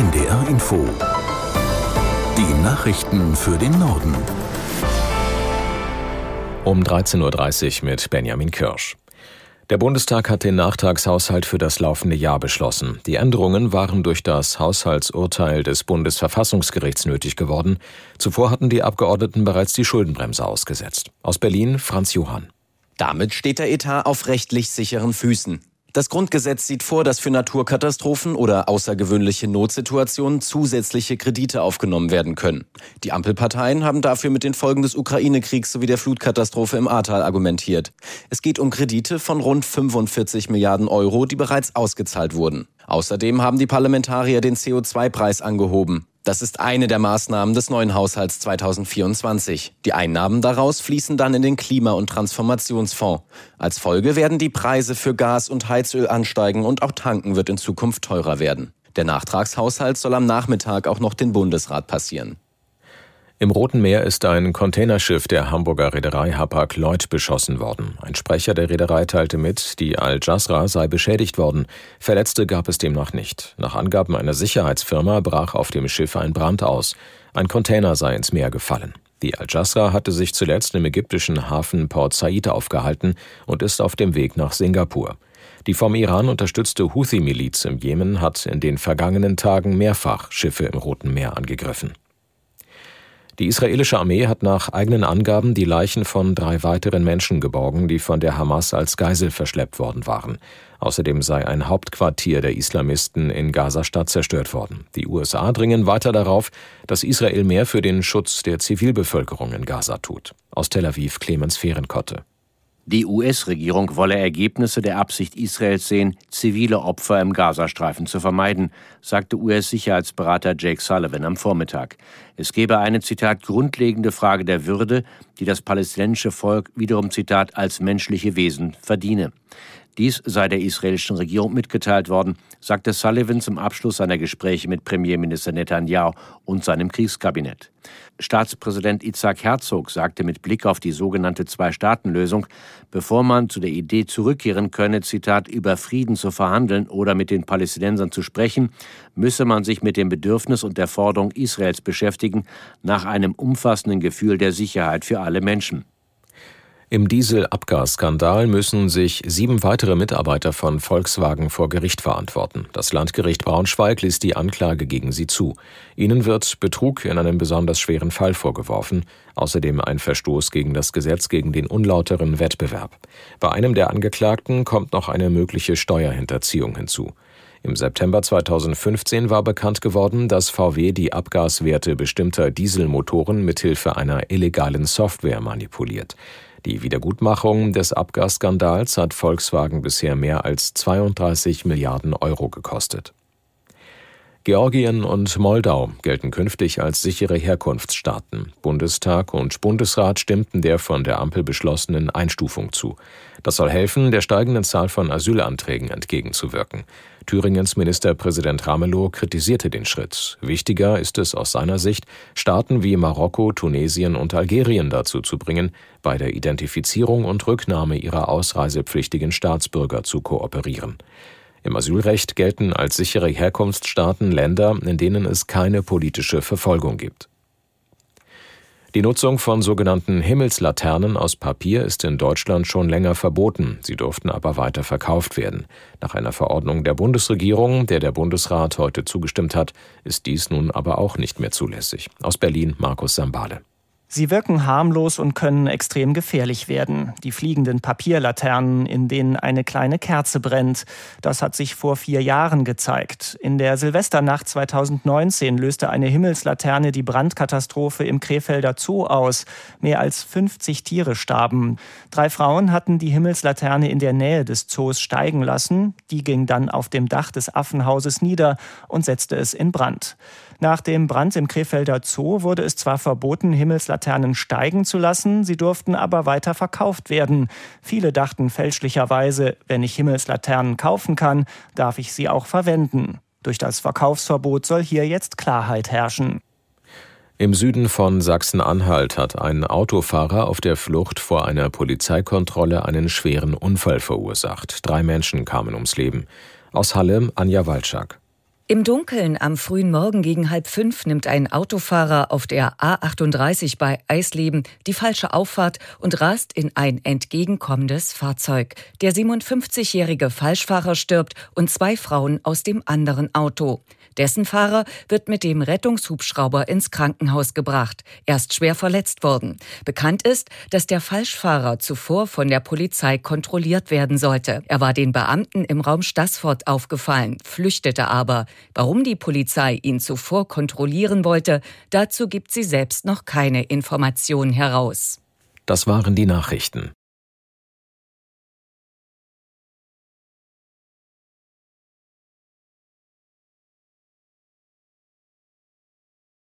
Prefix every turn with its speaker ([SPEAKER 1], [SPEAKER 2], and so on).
[SPEAKER 1] NDR Info. Die Nachrichten für den Norden.
[SPEAKER 2] Um 13.30 Uhr mit Benjamin Kirsch. Der Bundestag hat den Nachtragshaushalt für das laufende Jahr beschlossen. Die Änderungen waren durch das Haushaltsurteil des Bundesverfassungsgerichts nötig geworden. Zuvor hatten die Abgeordneten bereits die Schuldenbremse ausgesetzt. Aus Berlin Franz Johann.
[SPEAKER 3] Damit steht der Etat auf rechtlich sicheren Füßen. Das Grundgesetz sieht vor, dass für Naturkatastrophen oder außergewöhnliche Notsituationen zusätzliche Kredite aufgenommen werden können. Die Ampelparteien haben dafür mit den Folgen des Ukraine-Kriegs sowie der Flutkatastrophe im Ahrtal argumentiert. Es geht um Kredite von rund 45 Milliarden Euro, die bereits ausgezahlt wurden. Außerdem haben die Parlamentarier den CO2-Preis angehoben. Das ist eine der Maßnahmen des neuen Haushalts 2024. Die Einnahmen daraus fließen dann in den Klima- und Transformationsfonds. Als Folge werden die Preise für Gas und Heizöl ansteigen und auch tanken wird in Zukunft teurer werden. Der Nachtragshaushalt soll am Nachmittag auch noch den Bundesrat passieren.
[SPEAKER 2] Im Roten Meer ist ein Containerschiff der Hamburger Reederei Hapag-Lloyd beschossen worden. Ein Sprecher der Reederei teilte mit, die Al-Jasra sei beschädigt worden. Verletzte gab es demnach nicht. Nach Angaben einer Sicherheitsfirma brach auf dem Schiff ein Brand aus. Ein Container sei ins Meer gefallen. Die Al-Jasra hatte sich zuletzt im ägyptischen Hafen Port Said aufgehalten und ist auf dem Weg nach Singapur. Die vom Iran unterstützte Houthi-Miliz im Jemen hat in den vergangenen Tagen mehrfach Schiffe im Roten Meer angegriffen. Die israelische Armee hat nach eigenen Angaben die Leichen von drei weiteren Menschen geborgen, die von der Hamas als Geisel verschleppt worden waren. Außerdem sei ein Hauptquartier der Islamisten in Gaza-Stadt zerstört worden. Die USA dringen weiter darauf, dass Israel mehr für den Schutz der Zivilbevölkerung in Gaza tut. Aus Tel Aviv Clemens Fehrenkotte.
[SPEAKER 4] Die US-Regierung wolle Ergebnisse der Absicht Israels sehen, zivile Opfer im Gazastreifen zu vermeiden, sagte US-Sicherheitsberater Jake Sullivan am Vormittag. Es gebe eine, Zitat, grundlegende Frage der Würde, die das palästinensische Volk wiederum, Zitat, als menschliche Wesen verdiene. Dies sei der israelischen Regierung mitgeteilt worden, sagte Sullivan zum Abschluss seiner Gespräche mit Premierminister Netanyahu und seinem Kriegskabinett. Staatspräsident Itzhak Herzog sagte mit Blick auf die sogenannte Zwei-Staaten-Lösung, bevor man zu der Idee zurückkehren könne, Zitat, über Frieden zu verhandeln oder mit den Palästinensern zu sprechen, müsse man sich mit dem Bedürfnis und der Forderung Israels beschäftigen nach einem umfassenden Gefühl der Sicherheit für alle Menschen.
[SPEAKER 2] Im Dieselabgasskandal müssen sich sieben weitere Mitarbeiter von Volkswagen vor Gericht verantworten. Das Landgericht Braunschweig ließ die Anklage gegen sie zu. Ihnen wird Betrug in einem besonders schweren Fall vorgeworfen, außerdem ein Verstoß gegen das Gesetz gegen den unlauteren Wettbewerb. Bei einem der Angeklagten kommt noch eine mögliche Steuerhinterziehung hinzu. Im September 2015 war bekannt geworden, dass VW die Abgaswerte bestimmter Dieselmotoren mithilfe einer illegalen Software manipuliert. Die Wiedergutmachung des Abgasskandals hat Volkswagen bisher mehr als 32 Milliarden Euro gekostet. Georgien und Moldau gelten künftig als sichere Herkunftsstaaten. Bundestag und Bundesrat stimmten der von der Ampel beschlossenen Einstufung zu. Das soll helfen, der steigenden Zahl von Asylanträgen entgegenzuwirken. Thüringens Ministerpräsident Ramelow kritisierte den Schritt. Wichtiger ist es aus seiner Sicht, Staaten wie Marokko, Tunesien und Algerien dazu zu bringen, bei der Identifizierung und Rücknahme ihrer ausreisepflichtigen Staatsbürger zu kooperieren. Im Asylrecht gelten als sichere Herkunftsstaaten Länder, in denen es keine politische Verfolgung gibt. Die Nutzung von sogenannten Himmelslaternen aus Papier ist in Deutschland schon länger verboten, sie durften aber weiter verkauft werden. Nach einer Verordnung der Bundesregierung, der der Bundesrat heute zugestimmt hat, ist dies nun aber auch nicht mehr zulässig. Aus Berlin Markus Sambale.
[SPEAKER 5] Sie wirken harmlos und können extrem gefährlich werden. Die fliegenden Papierlaternen, in denen eine kleine Kerze brennt. Das hat sich vor vier Jahren gezeigt. In der Silvesternacht 2019 löste eine Himmelslaterne die Brandkatastrophe im Krefelder Zoo aus. Mehr als 50 Tiere starben. Drei Frauen hatten die Himmelslaterne in der Nähe des Zoos steigen lassen. Die ging dann auf dem Dach des Affenhauses nieder und setzte es in Brand. Nach dem Brand im Krefelder Zoo wurde es zwar verboten, Himmelslaternen steigen zu lassen, sie durften aber weiter verkauft werden. Viele dachten fälschlicherweise, wenn ich Himmelslaternen kaufen kann, darf ich sie auch verwenden. Durch das Verkaufsverbot soll hier jetzt Klarheit herrschen.
[SPEAKER 2] Im Süden von Sachsen-Anhalt hat ein Autofahrer auf der Flucht vor einer Polizeikontrolle einen schweren Unfall verursacht. Drei Menschen kamen ums Leben. Aus Halle Anja Walczak.
[SPEAKER 6] Im Dunkeln am frühen Morgen gegen halb fünf nimmt ein Autofahrer auf der A38 bei Eisleben die falsche Auffahrt und rast in ein entgegenkommendes Fahrzeug. Der 57-jährige Falschfahrer stirbt und zwei Frauen aus dem anderen Auto. Dessen Fahrer wird mit dem Rettungshubschrauber ins Krankenhaus gebracht. Er ist schwer verletzt worden. Bekannt ist, dass der Falschfahrer zuvor von der Polizei kontrolliert werden sollte. Er war den Beamten im Raum Stassfurt aufgefallen, flüchtete aber. Warum die Polizei ihn zuvor kontrollieren wollte, dazu gibt sie selbst noch keine Informationen heraus.
[SPEAKER 2] Das waren die Nachrichten.